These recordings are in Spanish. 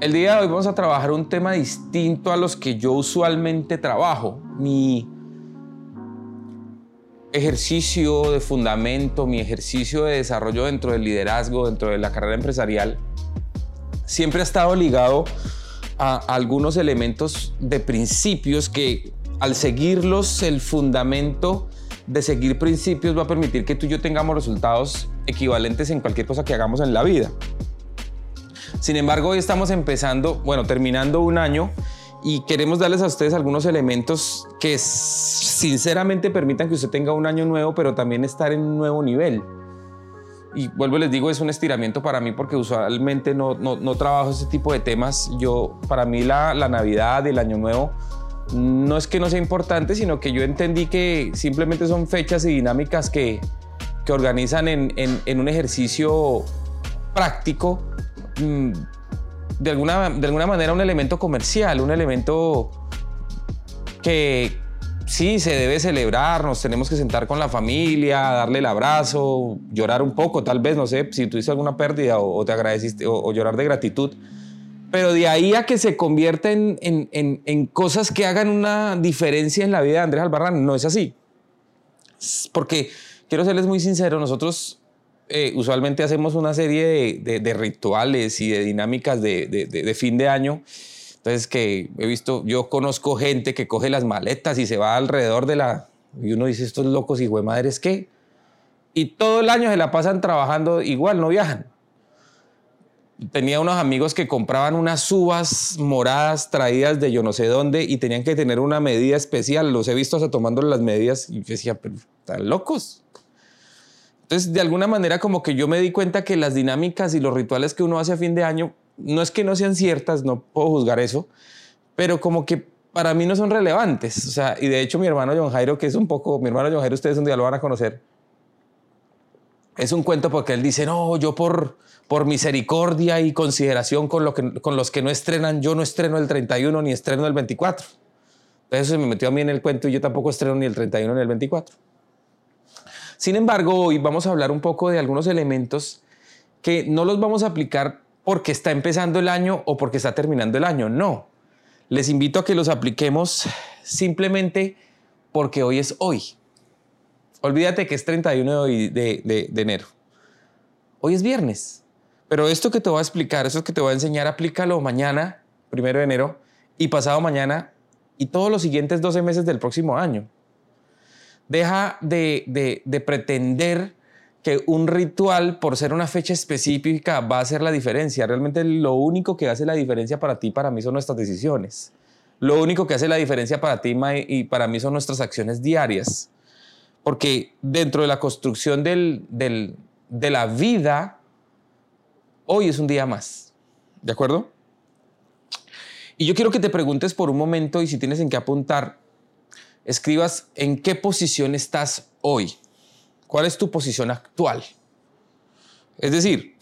El día de hoy vamos a trabajar un tema distinto a los que yo usualmente trabajo. Mi ejercicio de fundamento, mi ejercicio de desarrollo dentro del liderazgo, dentro de la carrera empresarial, siempre ha estado ligado a algunos elementos de principios que al seguirlos el fundamento de seguir principios va a permitir que tú y yo tengamos resultados equivalentes en cualquier cosa que hagamos en la vida. Sin embargo, hoy estamos empezando, bueno, terminando un año y queremos darles a ustedes algunos elementos que sinceramente permitan que usted tenga un año nuevo, pero también estar en un nuevo nivel. Y vuelvo les digo, es un estiramiento para mí porque usualmente no, no, trabajo ese tipo de temas. Yo, para mí la, la Navidad, el Año Nuevo, no es que no sea importante, sino que yo entendí que simplemente son fechas y dinámicas que, que organizan en, en, un ejercicio práctico, de alguna, de alguna manera un elemento comercial, un elemento que sí se debe celebrar, nos tenemos que sentar con la familia, darle el abrazo, llorar un poco, tal vez, no sé, si tuviste alguna pérdida o, te agradeciste, o llorar de gratitud pero de ahí a que se convierta en, en, en, cosas que hagan una diferencia en la vida de Andrés Albarrán, no es así. Porque, quiero serles muy sincero, nosotros eh, usualmente hacemos una serie de, rituales y de dinámicas de, fin de año. Entonces, que he visto, yo conozco gente que coge las maletas y se va alrededor de la... Y uno dice, estos locos y madres, ¿qué? Y todo el año se la pasan trabajando igual, no viajan tenía unos amigos que compraban unas uvas moradas traídas de yo no sé dónde y tenían que tener una medida especial. Los he visto hasta tomando las medidas y yo decía, pero están locos. Entonces, de alguna manera, como que yo me di cuenta que las dinámicas y los rituales que uno hace a fin de año, no es que no sean ciertas, no puedo juzgar eso, pero como que para mí no son relevantes. O sea, y de hecho, mi hermano John Jairo, que es un poco, mi hermano John Jairo, ustedes un día lo van a conocer, es un cuento porque él dice, no, yo por por misericordia y consideración con, lo que, con los que no estrenan, yo no estreno el 31 ni estreno el 24. Entonces eso se me metió a mí en el cuento y yo tampoco estreno ni el 31 ni el 24. Sin embargo, hoy vamos a hablar un poco de algunos elementos que no los vamos a aplicar porque está empezando el año o porque está terminando el año. No. Les invito a que los apliquemos simplemente porque hoy es hoy. Olvídate que es 31 de, de, de enero. Hoy es viernes. Pero esto que te voy a explicar, eso que te voy a enseñar, aplícalo mañana, primero de enero, y pasado mañana, y todos los siguientes 12 meses del próximo año. Deja de, de, pretender que un ritual, por ser una fecha específica, va a hacer la diferencia. Realmente lo único que hace la diferencia para ti para mí son nuestras decisiones. Lo único que hace la diferencia para ti y para mí son nuestras acciones diarias. Porque dentro de la construcción del, del, de la vida, Hoy es un día más. ¿De acuerdo? Y yo quiero que te preguntes por un momento y si tienes en qué apuntar, escribas en qué posición estás hoy. ¿Cuál es tu posición actual? Es decir,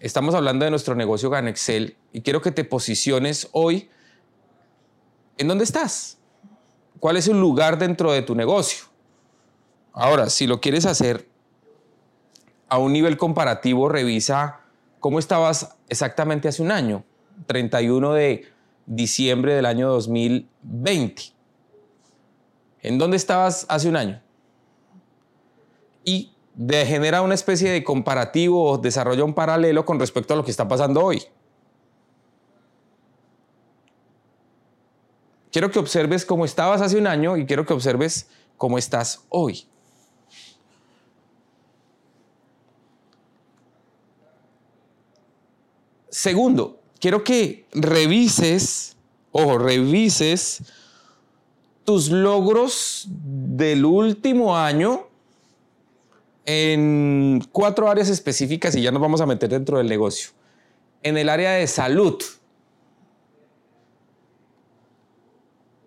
estamos hablando de nuestro negocio Ganexcel y quiero que te posiciones hoy en dónde estás. ¿Cuál es el lugar dentro de tu negocio? Ahora, si lo quieres hacer a un nivel comparativo, revisa ¿Cómo estabas exactamente hace un año? 31 de diciembre del año 2020. ¿En dónde estabas hace un año? Y de genera una especie de comparativo o desarrolla un paralelo con respecto a lo que está pasando hoy. Quiero que observes cómo estabas hace un año y quiero que observes cómo estás hoy. Segundo, quiero que revises, ojo, revises tus logros del último año en cuatro áreas específicas y ya nos vamos a meter dentro del negocio. En el área de salud.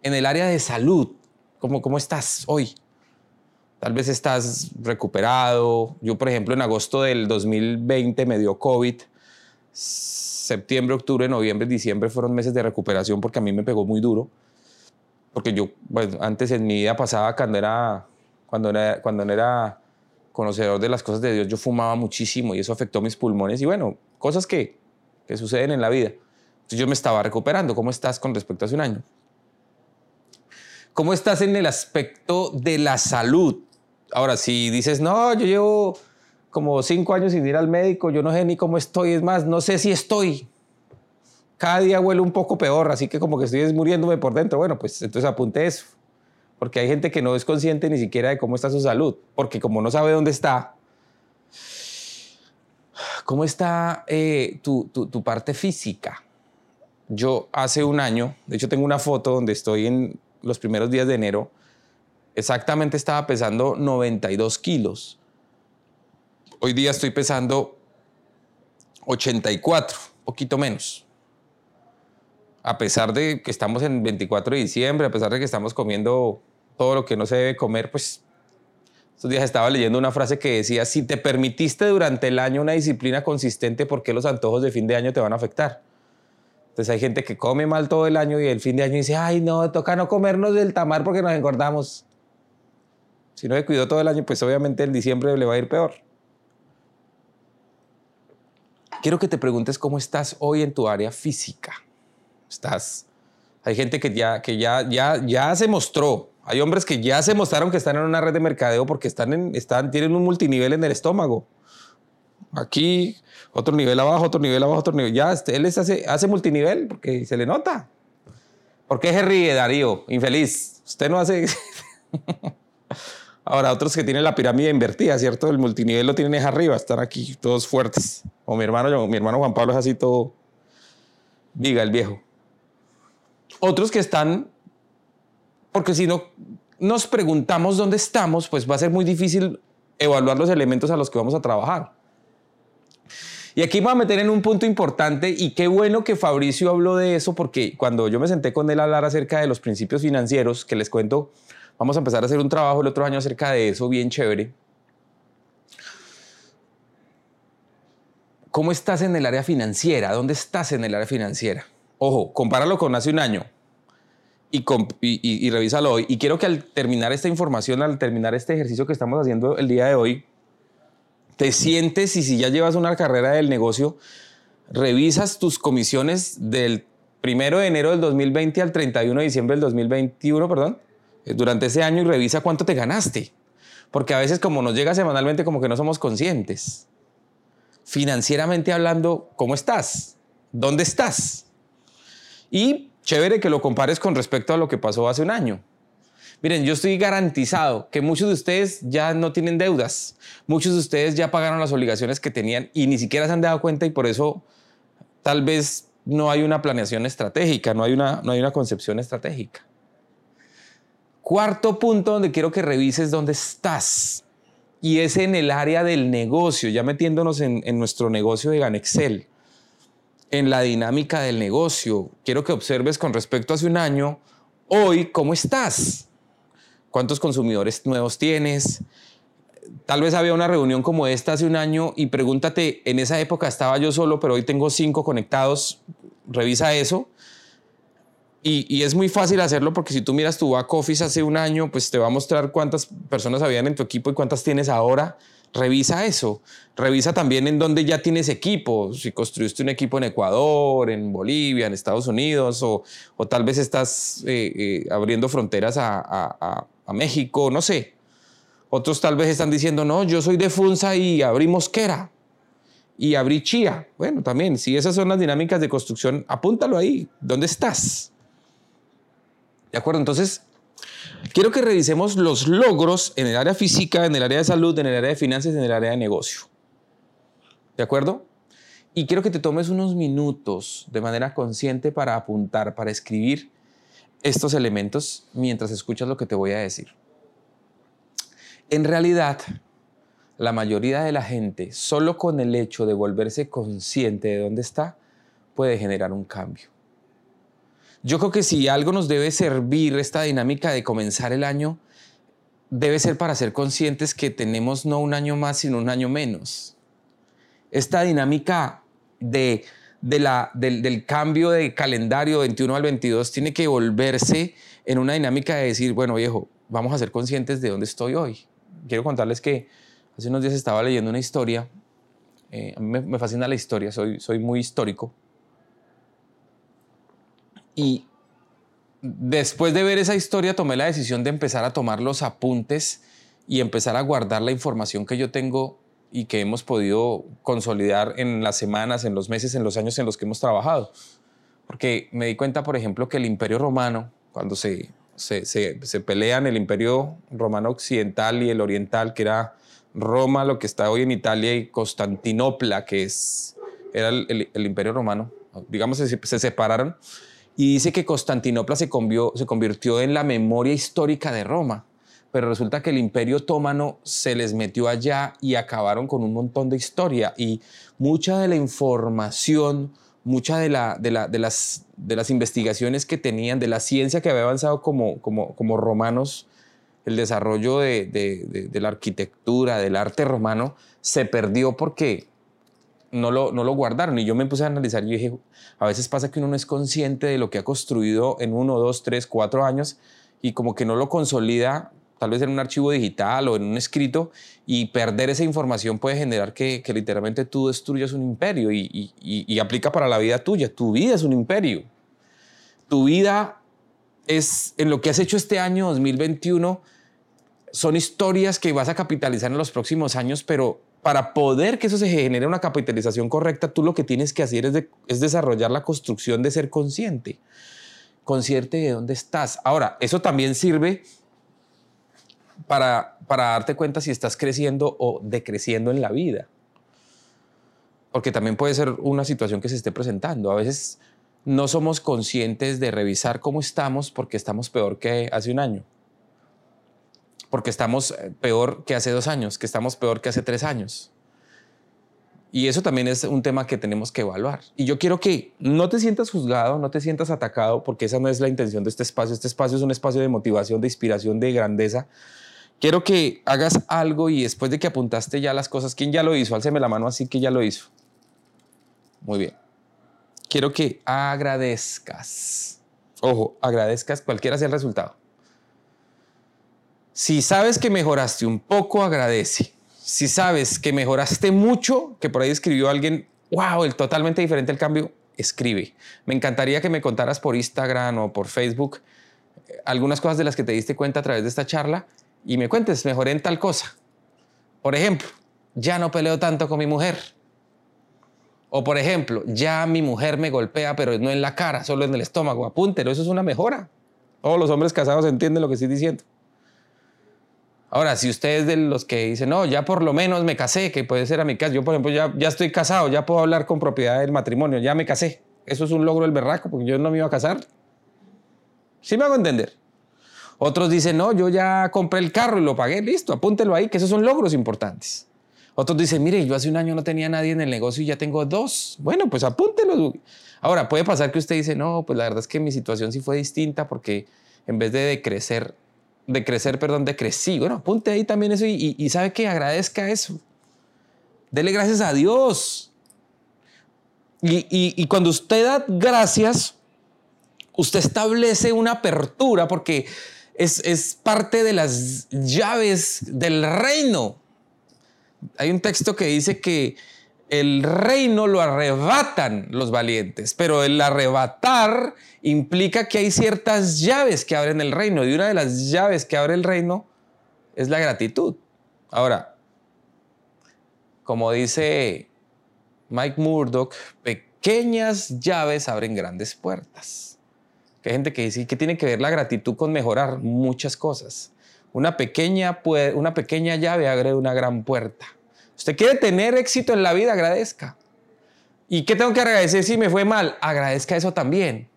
En el área de salud. ¿Cómo, cómo estás hoy? Tal vez estás recuperado. Yo, por ejemplo, en agosto del 2020 me dio COVID septiembre, octubre, noviembre, diciembre fueron meses de recuperación porque a mí me pegó muy duro. Porque yo, bueno, antes en mi vida pasada, cuando era, cuando era, cuando era conocedor de las cosas de Dios, yo fumaba muchísimo y eso afectó mis pulmones. Y bueno, cosas que, que suceden en la vida. Yo me estaba recuperando. ¿Cómo estás con respecto a hace un año? ¿Cómo estás en el aspecto de la salud? Ahora, si dices, no, yo llevo como cinco años sin ir al médico, yo no sé ni cómo estoy, es más, no sé si estoy. Cada día huele un poco peor, así que como que estoy muriéndome por dentro. Bueno, pues entonces apunte eso. Porque hay gente que no es consciente ni siquiera de cómo está su salud, porque como no sabe dónde está, ¿cómo está eh, tu, tu parte física? Yo hace un año, de hecho tengo una foto donde estoy en los primeros días de enero, exactamente estaba pesando 92 kilos Hoy día estoy pesando 84, poquito menos. A pesar de que estamos en 24 de diciembre, a pesar de que estamos comiendo todo lo que no se debe comer, pues estos días estaba leyendo una frase que decía, si te permitiste durante el año una disciplina consistente, ¿por qué los antojos de fin de año te van a afectar? Entonces hay gente que come mal todo el año y el fin de año dice, ay no, toca no comernos del tamar porque nos engordamos. Si no se cuidó todo el año, pues obviamente en diciembre le va a ir peor. Quiero que te preguntes cómo estás hoy en tu área física. Estás. Hay gente que ya, que ya, ya, ya se mostró. Hay hombres que ya se mostraron que están en una red de mercadeo porque están en, están, tienen un multinivel en el estómago. Aquí, otro nivel abajo, otro nivel abajo, otro nivel. Ya, este, él hace, hace multinivel porque se le nota. ¿Por qué se ríe, Darío? Infeliz. Usted no hace. Ahora, otros que tienen la pirámide invertida, ¿cierto? El multinivel lo tienen es arriba, están aquí todos fuertes. O mi hermano, mi hermano Juan Pablo es así todo viga el viejo. Otros que están, porque si no nos preguntamos dónde estamos, pues va a ser muy difícil evaluar los elementos a los que vamos a trabajar. Y aquí me voy a meter en un punto importante y qué bueno que Fabricio habló de eso porque cuando yo me senté con él a hablar acerca de los principios financieros, que les cuento Vamos a empezar a hacer un trabajo el otro año acerca de eso, bien chévere. ¿Cómo estás en el área financiera? ¿Dónde estás en el área financiera? Ojo, compáralo con hace un año y, y, revísalo hoy. Y quiero que al terminar esta información, al terminar este ejercicio que estamos haciendo el día de hoy, te sientes y si ya llevas una carrera del negocio, revisas tus comisiones del primero de enero del 2020 al 31 de diciembre del 2021, perdón, eh, durante ese año y revisa cuánto te ganaste. Porque a veces como nos llega semanalmente como que no somos conscientes. Financieramente hablando, ¿cómo estás? ¿Dónde estás? Y chévere que lo compares con respecto a lo que pasó hace un año. Miren, yo estoy garantizado que muchos de ustedes ya no tienen deudas. Muchos de ustedes ya pagaron las obligaciones que tenían y ni siquiera se han dado cuenta y por eso tal vez no hay una planeación estratégica, no hay una, no hay una concepción estratégica. Cuarto punto donde quiero que revises dónde estás. Y es en el área del negocio, ya metiéndonos en, nuestro negocio de Ganexcel, en la dinámica del negocio. Quiero que observes con respecto a hace un año, hoy, ¿cómo estás? ¿Cuántos consumidores nuevos tienes? Tal vez había una reunión como esta hace un año y pregúntate, en esa época estaba yo solo, pero hoy tengo cinco conectados. Revisa eso y, es muy fácil hacerlo porque si tú miras tu back office hace un año, pues te va a mostrar cuántas personas habían en tu equipo y cuántas tienes ahora. Revisa eso. Revisa también en dónde ya tienes equipo. Si construiste un equipo en Ecuador, en Bolivia, en Estados Unidos, o, o tal vez estás eh, eh, abriendo fronteras a, a, a, México, no sé. Otros tal vez están diciendo, no, yo soy de Funza y abrí Mosquera y abrí Chía. Bueno, también, si esas son las dinámicas de construcción, apúntalo ahí. ¿Dónde estás? ¿De acuerdo? Entonces, quiero que revisemos los logros en el área física, en el área de salud, en el área de finanzas, en el área de negocio. ¿De acuerdo? Y quiero que te tomes unos minutos de manera consciente para apuntar, para escribir estos elementos mientras escuchas lo que te voy a decir. En realidad, la mayoría de la gente, solo con el hecho de volverse consciente de dónde está, puede generar un cambio. Yo creo que si algo nos debe servir esta dinámica de comenzar el año, debe ser para ser conscientes que tenemos no un año más, sino un año menos. Esta dinámica de, del, cambio de calendario 21 al 22 tiene que volverse en una dinámica de decir, bueno viejo, vamos a ser conscientes de dónde estoy hoy. Quiero contarles que hace unos días estaba leyendo una historia. Eh, a mí me, fascina la historia, soy, soy muy histórico y después de ver esa historia tomé la decisión de empezar a tomar los apuntes y empezar a guardar la información que yo tengo y que hemos podido consolidar en las semanas, en los meses, en los años en los que hemos trabajado. Porque me di cuenta, por ejemplo, que el Imperio Romano, cuando se, se, se, pelean el Imperio Romano Occidental y el Oriental, que era Roma, lo que está hoy en Italia, y Constantinopla, que es, era el, el, Imperio Romano, digamos, se, se, separaron, y dice que Constantinopla se, se convirtió en la memoria histórica de Roma pero resulta que el imperio otomano se les metió allá y acabaron con un montón de historia. Y mucha de la información, mucha de, la, de, las, de las investigaciones que tenían, de la ciencia que había avanzado como, como, como romanos, el desarrollo de, de, la arquitectura, del arte romano, se perdió porque no lo, no lo guardaron. Y yo me puse a analizar y dije, a veces pasa que uno no es consciente de lo que ha construido en uno, dos, tres, cuatro años y como que no lo consolida tal vez en un archivo digital o en un escrito, y perder esa información puede generar que, literalmente tú destruyas un imperio y, aplica para la vida tuya. Tu vida es un imperio. Tu vida es, en lo que has hecho este año 2021, son historias que vas a capitalizar en los próximos años, pero para poder que eso se genere una capitalización correcta, tú lo que tienes que hacer es, es desarrollar la construcción de ser consciente. Consciente de dónde estás. Ahora, eso también sirve para, darte cuenta si estás creciendo o decreciendo en la vida. Porque también puede ser una situación que se esté presentando. A veces no somos conscientes de revisar cómo estamos porque estamos peor que hace un año. Porque estamos eh, peor que hace dos años, que estamos peor que hace tres años. Y eso también es un tema que tenemos que evaluar. Y yo quiero que no te sientas juzgado, no te sientas atacado, porque esa no es la intención de este espacio. Este espacio es un espacio de motivación, de inspiración, de grandeza, Quiero que hagas algo y después de que apuntaste ya las cosas, ¿quién ya lo hizo? Álceme la mano así que ya lo hizo. Muy bien. Quiero que agradezcas. Ojo, agradezcas cualquiera sea el resultado. Si sabes que mejoraste un poco, agradece. Si sabes que mejoraste mucho, que por ahí escribió alguien, wow, el totalmente diferente el cambio, escribe. Me encantaría que me contaras por Instagram o por Facebook eh, algunas cosas de las que te diste cuenta a través de esta charla y me cuentes, mejoré en tal cosa. Por ejemplo, ya no peleo tanto con mi mujer. O por ejemplo, ya mi mujer me golpea, pero no en la cara, solo en el estómago. Apúntelo, eso es una mejora. Todos los hombres casados entienden lo que estoy diciendo. Ahora, si usted es de los que dicen, no, ya por lo menos me casé, que puede ser a mi caso, yo por ejemplo ya, ya estoy casado, ya puedo hablar con propiedad del matrimonio, ya me casé. Eso es un logro del berraco, porque yo no me iba a casar. ¿Sí me hago entender? Otros dicen, no, yo ya compré el carro y lo pagué, listo, apúntelo ahí, que esos son logros importantes. Otros dicen, mire, yo hace un año no tenía nadie en el negocio y ya tengo dos. Bueno, pues apúntelo. Ahora, puede pasar que usted dice, no, pues la verdad es que mi situación sí fue distinta porque en vez de crecer, de crecer, perdón, decrecí. Bueno, apunte ahí también eso y, sabe que agradezca eso. Dele gracias a Dios. Y, y cuando usted da gracias, usted establece una apertura porque es, parte de las llaves del reino. Hay un texto que dice que el reino lo arrebatan los valientes, pero el arrebatar implica que hay ciertas llaves que abren el reino y una de las llaves que abre el reino es la gratitud. Ahora, como dice Mike Murdoch, pequeñas llaves abren grandes puertas hay gente que dice que tiene que ver la gratitud con mejorar muchas cosas. Una pequeña, una pequeña llave abre una gran puerta. Usted quiere tener éxito en la vida, agradezca. ¿Y qué tengo que agradecer si me fue mal? Agradezca eso también.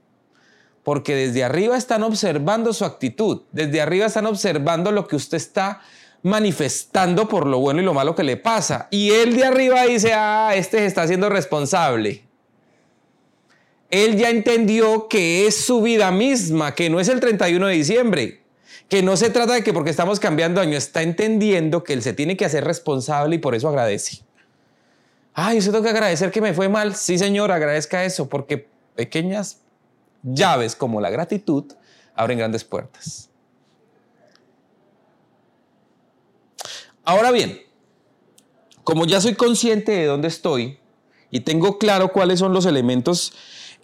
Porque desde arriba están observando su actitud, desde arriba están observando lo que usted está manifestando por lo bueno y lo malo que le pasa. Y él de arriba dice, ah, este se está haciendo responsable él ya entendió que es su vida misma, que no es el 31 de diciembre, que no se trata de que porque estamos cambiando año, está entendiendo que él se tiene que hacer responsable y por eso agradece. Ay, yo tengo que agradecer que me fue mal. Sí, señor, agradezca eso, porque pequeñas llaves como la gratitud abren grandes puertas. Ahora bien, como ya soy consciente de dónde estoy y tengo claro cuáles son los elementos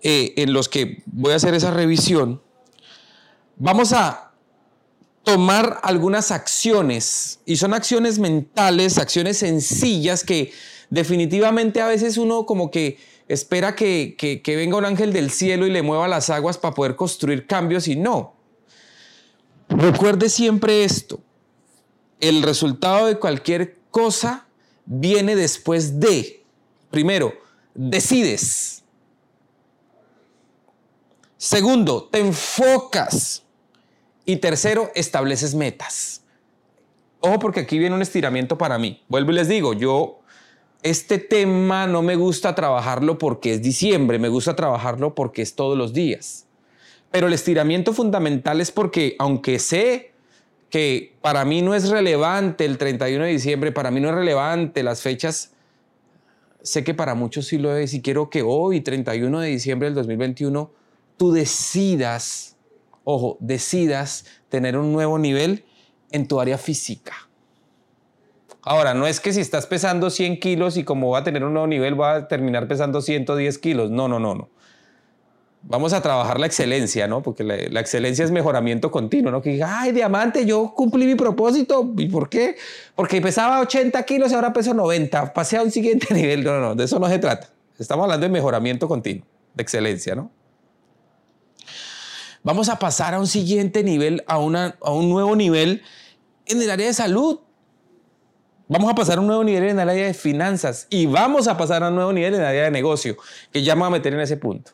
eh, en los que voy a hacer esa revisión, vamos a tomar algunas acciones, y son acciones mentales, acciones sencillas que definitivamente a veces uno como que espera que, que venga un ángel del cielo y le mueva las aguas para poder construir cambios y no. Recuerde siempre esto, el resultado de cualquier cosa viene después de, primero, decides. Segundo, te enfocas. Y tercero, estableces metas. Ojo porque aquí viene un estiramiento para mí. Vuelvo y les digo, yo este tema no me gusta trabajarlo porque es diciembre, me gusta trabajarlo porque es todos los días. Pero el estiramiento fundamental es porque aunque sé que para mí no es relevante el 31 de diciembre, para mí no es relevante las fechas, sé que para muchos sí lo es y quiero que hoy, 31 de diciembre del 2021, tú decidas, ojo, decidas tener un nuevo nivel en tu área física. Ahora, no es que si estás pesando 100 kilos y como va a tener un nuevo nivel va a terminar pesando 110 kilos. No, no, no, no vamos a trabajar la excelencia, ¿no? Porque la, excelencia es mejoramiento continuo, ¿no? Que diga, ay, diamante, yo cumplí mi propósito. ¿Y por qué? Porque pesaba 80 kilos y ahora peso 90. Pasé a un siguiente nivel. No, no, no, de eso no se trata. Estamos hablando de mejoramiento continuo, de excelencia, ¿no? Vamos a pasar a un siguiente nivel, a, una, a un nuevo nivel en el área de salud. Vamos a pasar a un nuevo nivel en el área de finanzas y vamos a pasar a un nuevo nivel en el área de negocio, que ya me voy a meter en ese punto.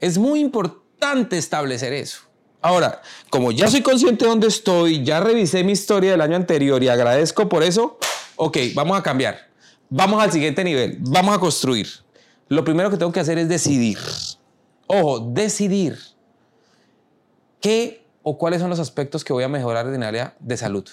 Es muy importante establecer eso. Ahora, como ya soy consciente de dónde estoy, ya revisé mi historia del año anterior y agradezco por eso, ok, vamos a cambiar. Vamos al siguiente nivel, vamos a construir. Lo primero que tengo que hacer es decidir. Ojo, decidir qué o cuáles son los aspectos que voy a mejorar en el área de salud.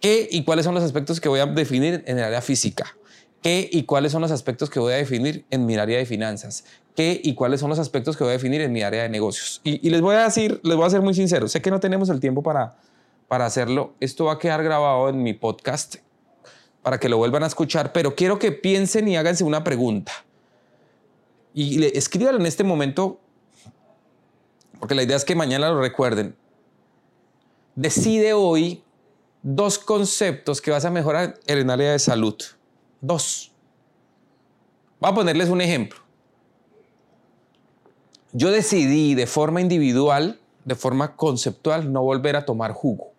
¿Qué y cuáles son los aspectos que voy a definir en el área física? ¿Qué y cuáles son los aspectos que voy a definir en mi área de finanzas? ¿Qué y cuáles son los aspectos que voy a definir en mi área de negocios? Y, les voy a decir, les voy a ser muy sincero, sé que no tenemos el tiempo para, para hacerlo. Esto va a quedar grabado en mi podcast para que lo vuelvan a escuchar, pero quiero que piensen y háganse una pregunta. Y escríbanlo en este momento, porque la idea es que mañana lo recuerden. Decide hoy dos conceptos que vas a mejorar en el área de salud. Dos. Voy a ponerles un ejemplo. Yo decidí de forma individual, de forma conceptual, no volver a tomar jugo.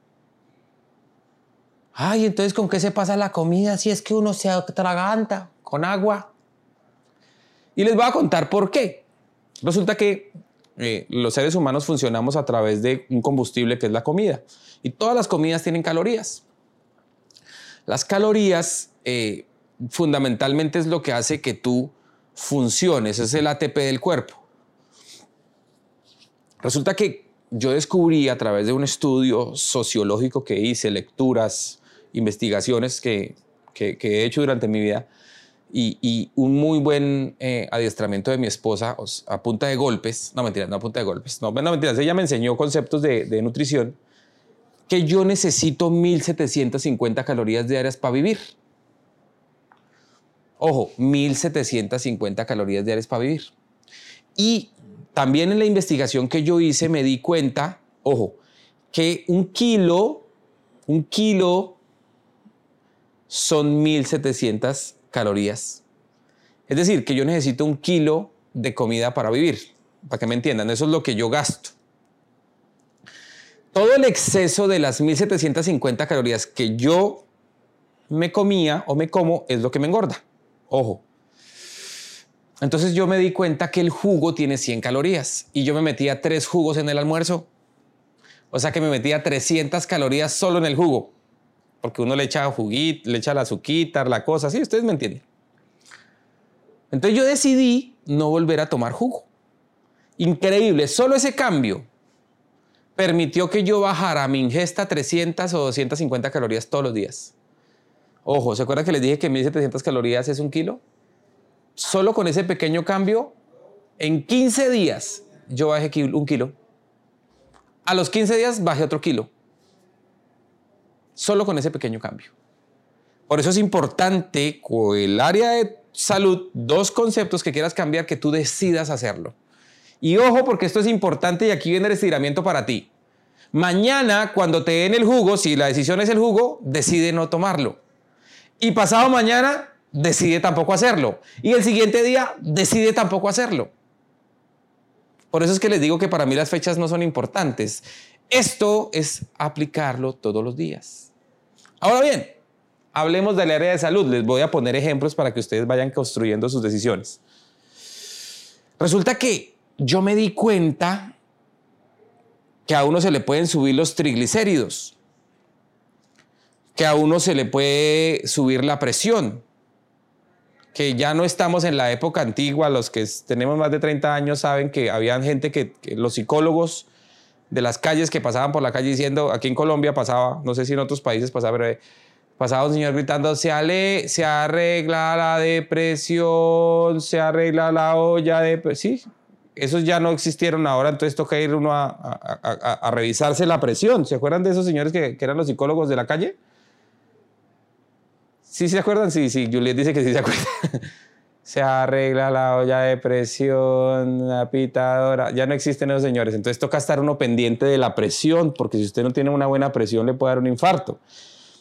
Ay, entonces, ¿con qué se pasa la comida si es que uno se atraganta con agua? Y les voy a contar por qué. Resulta que eh, los seres humanos funcionamos a través de un combustible que es la comida. Y todas las comidas tienen calorías. Las calorías eh, fundamentalmente es lo que hace que tú funciones, es el ATP del cuerpo. Resulta que yo descubrí a través de un estudio sociológico que hice, lecturas, investigaciones que, he hecho durante mi vida y, un muy buen eh, adiestramiento de mi esposa a punta de golpes, no mentiras, no a punta de golpes, no, no mentiras, ella me enseñó conceptos de, de nutrición que yo necesito 1750 calorías diarias para vivir. Ojo, 1750 calorías diarias para vivir. Y también en la investigación que yo hice me di cuenta, ojo, que un kilo, un kilo son 1700 calorías. Es decir, que yo necesito un kilo de comida para vivir. Para que me entiendan, eso es lo que yo gasto. Todo el exceso de las 1750 calorías que yo me comía o me como es lo que me engorda. Ojo. Entonces yo me di cuenta que el jugo tiene 100 calorías y yo me metía tres jugos en el almuerzo. O sea que me metía 300 calorías solo en el jugo. Porque uno le echa juguito, le echa la azuquita, la cosa, sí, ustedes me entienden. Entonces yo decidí no volver a tomar jugo. Increíble, solo ese cambio permitió que yo bajara mi ingesta 300 o 250 calorías todos los días. Ojo, ¿se acuerdan que les dije que 1700 calorías es un kilo? Solo con ese pequeño cambio, en 15 días yo bajé un kilo. A los 15 días bajé otro kilo. Solo con ese pequeño cambio. Por eso es importante con el área de salud, dos conceptos que quieras cambiar, que tú decidas hacerlo. Y ojo, porque esto es importante y aquí viene el estiramiento para ti. Mañana, cuando te den el jugo, si la decisión es el jugo, decide no tomarlo. Y pasado mañana, decide tampoco hacerlo. Y el siguiente día, decide tampoco hacerlo. Por eso es que les digo que para mí las fechas no son importantes. Esto es aplicarlo todos los días. Ahora bien, hablemos del área de salud. Les voy a poner ejemplos para que ustedes vayan construyendo sus decisiones. Resulta que yo me di cuenta que a uno se le pueden subir los triglicéridos, que a uno se le puede subir la presión, que ya no estamos en la época antigua, los que tenemos más de 30 años saben que había gente que, los psicólogos de las calles que pasaban por la calle diciendo, aquí en Colombia pasaba, no sé si en otros países pasaba, pero pasaba un señor gritando, se, ale, se arregla la depresión, se arregla la olla de... Sí, esos ya no existieron ahora, entonces toca ir uno a, revisarse la presión. ¿Se acuerdan de esos señores que, que eran los psicólogos de la calle? ¿Sí se acuerdan? Sí, sí, Juliet dice que sí se acuerdan. se arregla la olla de presión, la pitadora. Ya no existen esos señores. Entonces toca estar uno pendiente de la presión, porque si usted no tiene una buena presión le puede dar un infarto.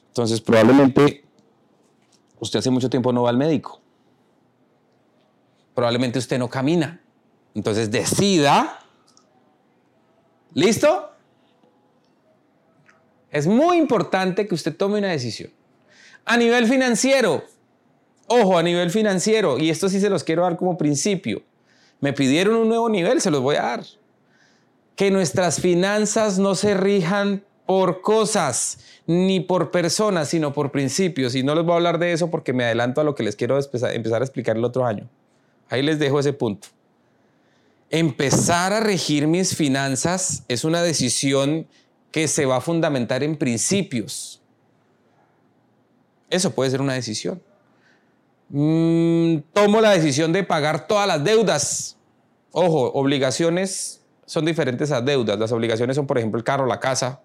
Entonces probablemente usted hace mucho tiempo no va al médico. Probablemente usted no camina. Entonces decida. ¿Listo? Es muy importante que usted tome una decisión. A nivel financiero, ojo, a nivel financiero, y esto sí se los quiero dar como principio. Me pidieron un nuevo nivel, se los voy a dar. Que nuestras finanzas no se rijan por cosas ni por personas, sino por principios. Y no les voy a hablar de eso porque me adelanto a lo que les quiero empezar a explicar el otro año. Ahí les dejo ese punto. Empezar a regir mis finanzas es una decisión que se va a fundamentar en principios eso puede ser una decisión. Mm, tomo la decisión de pagar todas las deudas. Ojo, obligaciones son diferentes a deudas. Las obligaciones son, por ejemplo, el carro, la casa,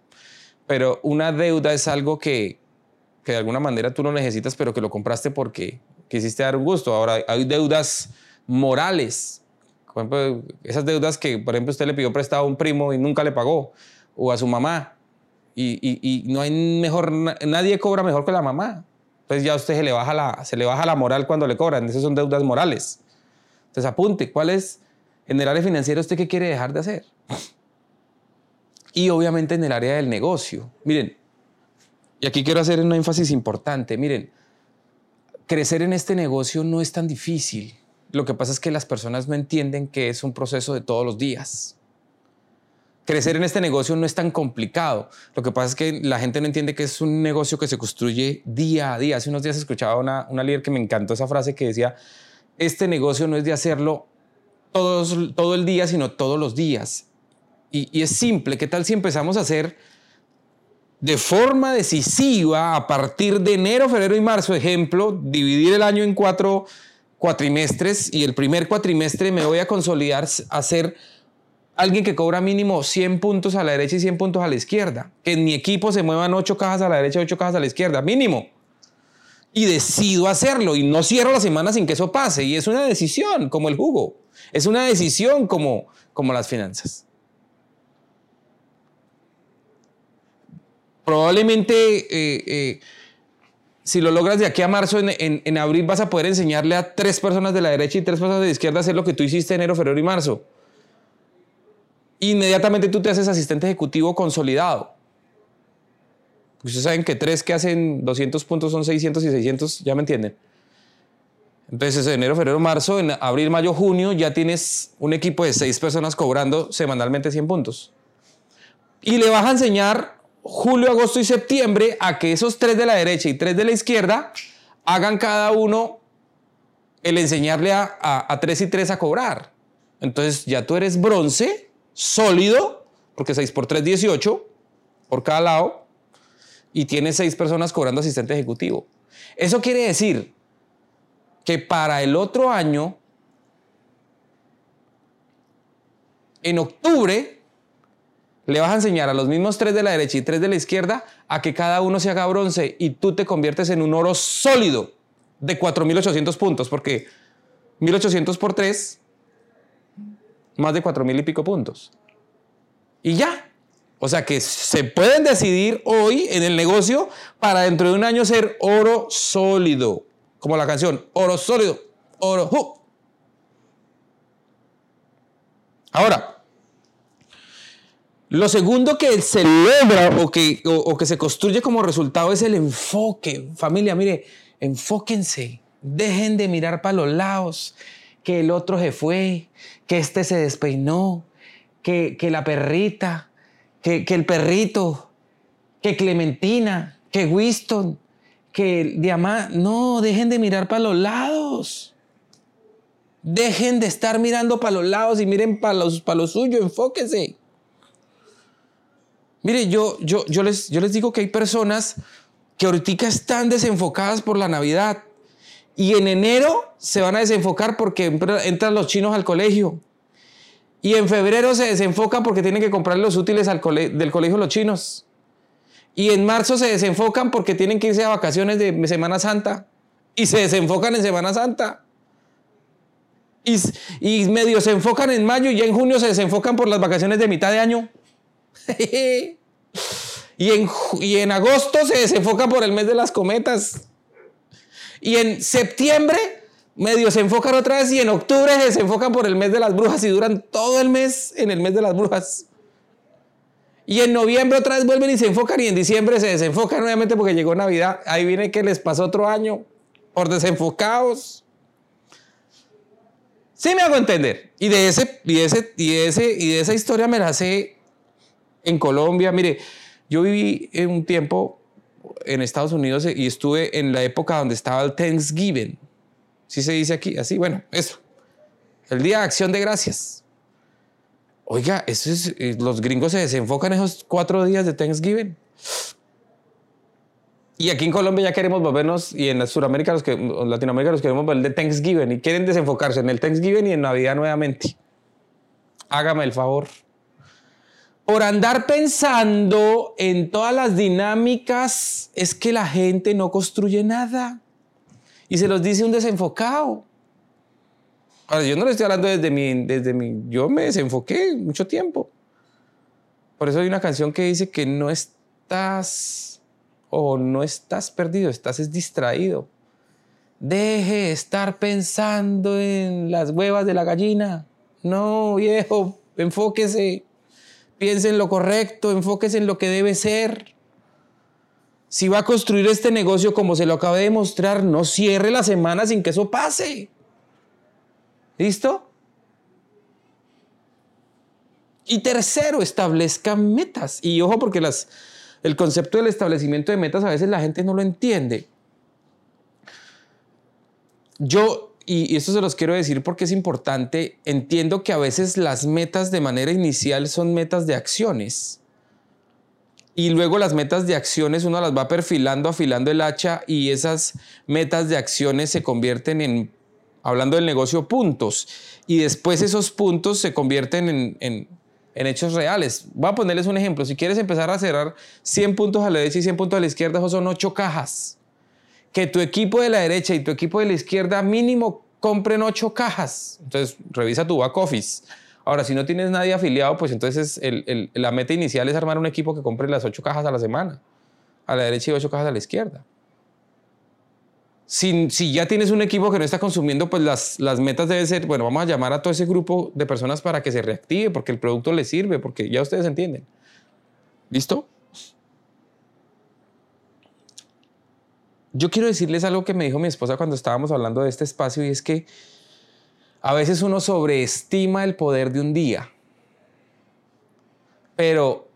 pero una deuda es algo que, que de alguna manera tú no necesitas, pero que lo compraste porque quisiste dar un gusto. Ahora, hay deudas morales. Por esas deudas que, por ejemplo, usted le pidió prestado a un primo y nunca le pagó, o a su mamá. Y, y, y no hay mejor, nadie cobra mejor que la mamá. Entonces ya a usted se le, baja la, se le baja la moral cuando le cobran. Esas son deudas morales. Entonces apunte, ¿cuál es en el área financiera usted qué quiere dejar de hacer? Y obviamente en el área del negocio. Miren, y aquí quiero hacer un énfasis importante. Miren, crecer en este negocio no es tan difícil. Lo que pasa es que las personas no entienden que es un proceso de todos los días crecer en este negocio no es tan complicado. Lo que pasa es que la gente no entiende que es un negocio que se construye día a día. Hace unos días escuchaba una, una líder que me encantó esa frase que decía, este negocio no es de hacerlo todos, todo el día, sino todos los días. Y, y es simple, ¿qué tal si empezamos a hacer de forma decisiva a partir de enero, febrero y marzo, ejemplo, dividir el año en cuatro cuatrimestres y el primer cuatrimestre me voy a consolidar a hacer alguien que cobra mínimo 100 puntos a la derecha y 100 puntos a la izquierda. Que en mi equipo se muevan 8 cajas a la derecha y 8 cajas a la izquierda, mínimo. Y decido hacerlo y no cierro la semana sin que eso pase. Y es una decisión como el jugo. Es una decisión como, como las finanzas. Probablemente eh, eh, si lo logras de aquí a marzo, en, en abril vas a poder enseñarle a tres personas de la derecha y tres personas de la izquierda a hacer lo que tú hiciste en enero, febrero y marzo inmediatamente tú te haces asistente ejecutivo consolidado. Ustedes saben que tres que hacen 200 puntos son 600 y 600, ya me entienden. Entonces, en enero, febrero, marzo, en abril, mayo, junio, ya tienes un equipo de seis personas cobrando semanalmente 100 puntos. Y le vas a enseñar julio, agosto y septiembre a que esos tres de la derecha y tres de la izquierda hagan cada uno el enseñarle a, a tres y tres a cobrar. Entonces, ya tú eres bronce sólido, porque 6 por 3, 18 por cada lado, y tiene 6 personas cobrando asistente ejecutivo. Eso quiere decir que para el otro año, en octubre, le vas a enseñar a los mismos tres de la derecha y tres de la izquierda a que cada uno se haga bronce y tú te conviertes en un oro sólido de 4.800 puntos, porque 1.800 por 3, más de 4.000 y pico puntos. Y ya. O sea que se pueden decidir hoy en el negocio para dentro de un año ser oro sólido. Como la canción, oro sólido, oro. Ahora, lo segundo que se logra o que, o que se construye como resultado es el enfoque. Familia, mire, enfóquense. Dejen de mirar para los lados, que el otro se fue, que este se despeinó, que, que la perrita, que, que, el perrito, que Clementina, que Winston, que Diamant. No, dejen de mirar para los lados. Dejen de estar mirando para los lados y miren para los, para lo suyo, enfóquense. Mire, yo, yo, yo, les, yo les digo que hay personas que ahorita están desenfocadas por la Navidad y en enero se van a desenfocar porque entran los chinos al colegio. Y en febrero se desenfocan porque tienen que comprar los útiles del colegio los chinos. Y en marzo se desenfocan porque tienen que irse a vacaciones de Semana Santa. Y se desenfocan en Semana Santa. Y, y medio se enfocan en mayo y ya en junio se desenfocan por las vacaciones de mitad de año. y, en, y en agosto se desenfocan por el mes de las cometas. Y en septiembre medio se enfocan otra vez y en octubre se enfocan por el mes de las brujas y duran todo el mes en el mes de las brujas. Y en noviembre otra vez vuelven y se enfocan y en diciembre se desenfocan nuevamente porque llegó Navidad. Ahí viene que les pasó otro año por desenfocados. Sí me hago entender. Y de ese y ese y ese y de esa historia me la sé en Colombia. Mire, yo viví en un tiempo en Estados Unidos y estuve en la época donde estaba el Thanksgiving. ¿Sí se dice aquí? Así, bueno, eso. El Día de Acción de Gracias. Oiga, eso es, eh, los gringos se desenfocan esos cuatro días de Thanksgiving. Y aquí en Colombia ya queremos volvernos, y en Sudamérica, los que, en Latinoamérica, los queremos ver de Thanksgiving y quieren desenfocarse en el Thanksgiving y en Navidad nuevamente. Hágame el favor por andar pensando en todas las dinámicas, es que la gente no construye nada. Y se los dice un desenfocado. Yo no le estoy hablando desde mi, desde mi, yo me desenfoqué mucho tiempo. Por eso hay una canción que dice que no estás, o no estás perdido, estás es distraído. Deje estar pensando en las huevas de la gallina. No, viejo, enfóquese. Piense en lo correcto, enfóquese en lo que debe ser. Si va a construir este negocio como se lo acaba de mostrar, no cierre la semana sin que eso pase. ¿Listo? Y tercero, establezca metas. Y ojo porque el concepto del establecimiento de metas a veces la gente no lo entiende. Yo y esto se los quiero decir porque es importante, entiendo que a veces las metas de manera inicial son metas de acciones. Y luego las metas de acciones uno las va perfilando, afilando el hacha y esas metas de acciones se convierten en, hablando del negocio, puntos. Y después esos puntos se convierten en, en, hechos reales. Voy a ponerles un ejemplo. Si quieres empezar a cerrar 100 puntos a la derecha y 100 puntos a la izquierda, son 8 cajas que tu equipo de la derecha y tu equipo de la izquierda mínimo compren ocho cajas. Entonces, revisa tu back office. Ahora, si no tienes nadie afiliado, pues entonces la meta inicial es armar un equipo que compre las ocho cajas a la semana, a la derecha y ocho cajas a la izquierda. Si, si, ya tienes un equipo que no está consumiendo, pues las, las metas deben ser, bueno, vamos a llamar a todo ese grupo de personas para que se reactive, porque el producto les sirve, porque ya ustedes entienden. ¿Listo? Yo quiero decirles algo que me dijo mi esposa cuando estábamos hablando de este espacio y es que a veces uno sobreestima el poder de un día, pero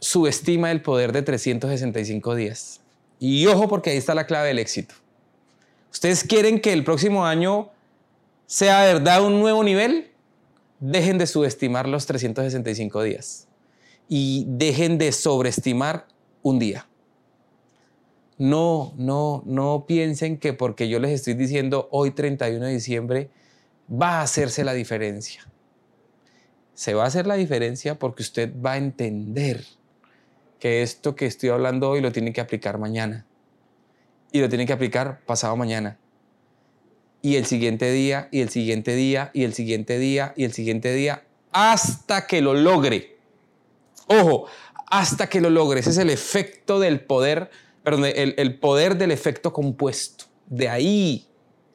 subestima el poder de 365 días. Y ojo porque ahí está la clave del éxito. ¿Ustedes quieren que el próximo año sea verdad un nuevo nivel? Dejen de subestimar los 365 días y dejen de sobreestimar un día. No, no, no piensen que porque yo les estoy diciendo hoy 31 de diciembre va a hacerse la diferencia. Se va a hacer la diferencia porque usted va a entender que esto que estoy hablando hoy lo tiene que aplicar mañana. y lo tiene que aplicar pasado mañana. Y el siguiente día, y el siguiente día, y el siguiente día, y el siguiente día, hasta que lo logre. Ojo, hasta que lo logre. Ese es el efecto del poder, perdón, el, el poder del efecto compuesto. De ahí,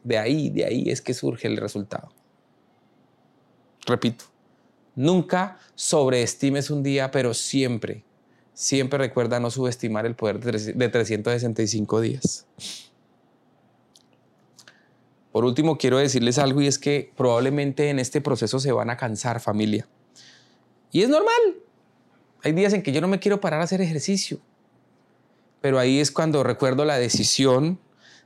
de ahí, de ahí es que surge el resultado. Repito, nunca sobreestimes un día, pero siempre, siempre recuerda no subestimar el poder de 365 días. Por último, quiero decirles algo y es que probablemente en este proceso se van a cansar familia. Y es normal. Hay días en que yo no me quiero parar a hacer ejercicio. Pero ahí es cuando recuerdo la decisión,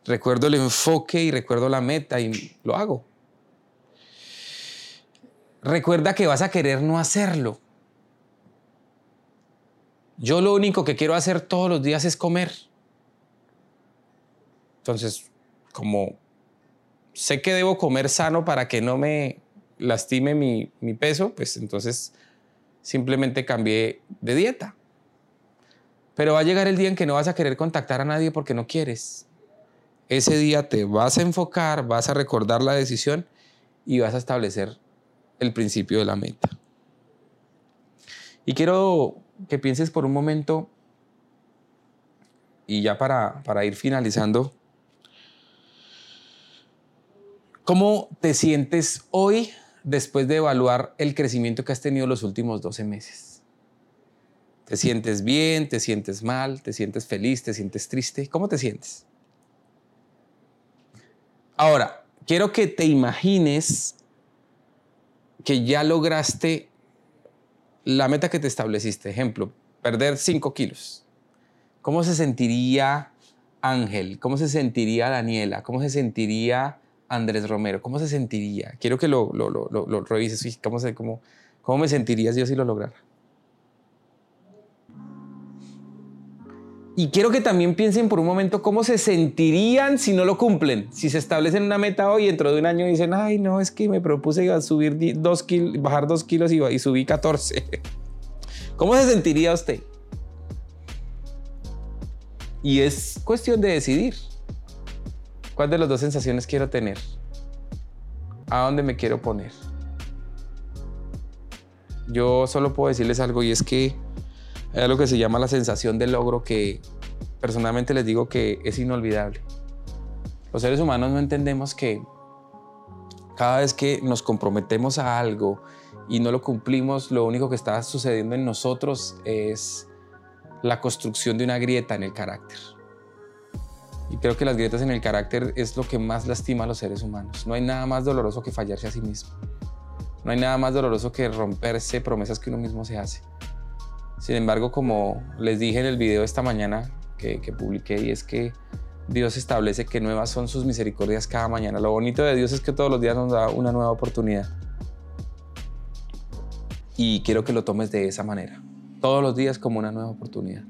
recuerdo el enfoque y recuerdo la meta y lo hago. Recuerda que vas a querer no hacerlo. Yo lo único que quiero hacer todos los días es comer. Entonces, como sé que debo comer sano para que no me lastime mi, peso, pues entonces simplemente cambié de dieta. Pero va a llegar el día en que no vas a querer contactar a nadie porque no quieres. Ese día te vas a enfocar, vas a recordar la decisión y vas a establecer el principio de la meta. Y quiero que pienses por un momento, y ya para, para ir finalizando, ¿Cómo te sientes hoy después de evaluar el crecimiento que has tenido los últimos 12 meses? ¿Te sientes bien? ¿Te sientes mal? ¿Te sientes feliz? ¿Te sientes triste? ¿Cómo te sientes? Ahora, quiero que te imagines que ya lograste la meta que te estableciste. Ejemplo, perder 5 kilos. ¿Cómo se sentiría Ángel? ¿Cómo se sentiría Daniela? ¿Cómo se sentiría Andrés Romero? ¿Cómo se sentiría? Quiero que lo, revises. ¿Cómo, cómo, ¿Cómo me sentirías yo si lo lograra? Y quiero que también piensen por un momento cómo se sentirían si no lo cumplen. Si se establecen una meta hoy dentro de un año dicen, ay, no, es que me propuse subir dos kilos, bajar dos kilos y, y subí 14. ¿Cómo se sentiría usted? Y es cuestión de decidir. ¿Cuál de las dos sensaciones quiero tener? ¿A dónde me quiero poner? Yo solo puedo decirles algo y es que hay algo que se llama la sensación de logro que personalmente les digo que es inolvidable. Los seres humanos no entendemos que cada vez que nos comprometemos a algo y no lo cumplimos, lo único que está sucediendo en nosotros es la construcción de una grieta en el carácter. Y creo que las grietas en el carácter es lo que más lastima a los seres humanos. No hay nada más doloroso que fallarse a sí mismo. No hay nada más doloroso que romperse promesas que uno mismo se hace. Sin embargo, como les dije en el video esta mañana que, publiqué, y es que Dios establece que nuevas son sus misericordias cada mañana. Lo bonito de Dios es que todos los días nos da una nueva oportunidad. Y quiero que lo tomes de esa manera. Todos los días como una nueva oportunidad.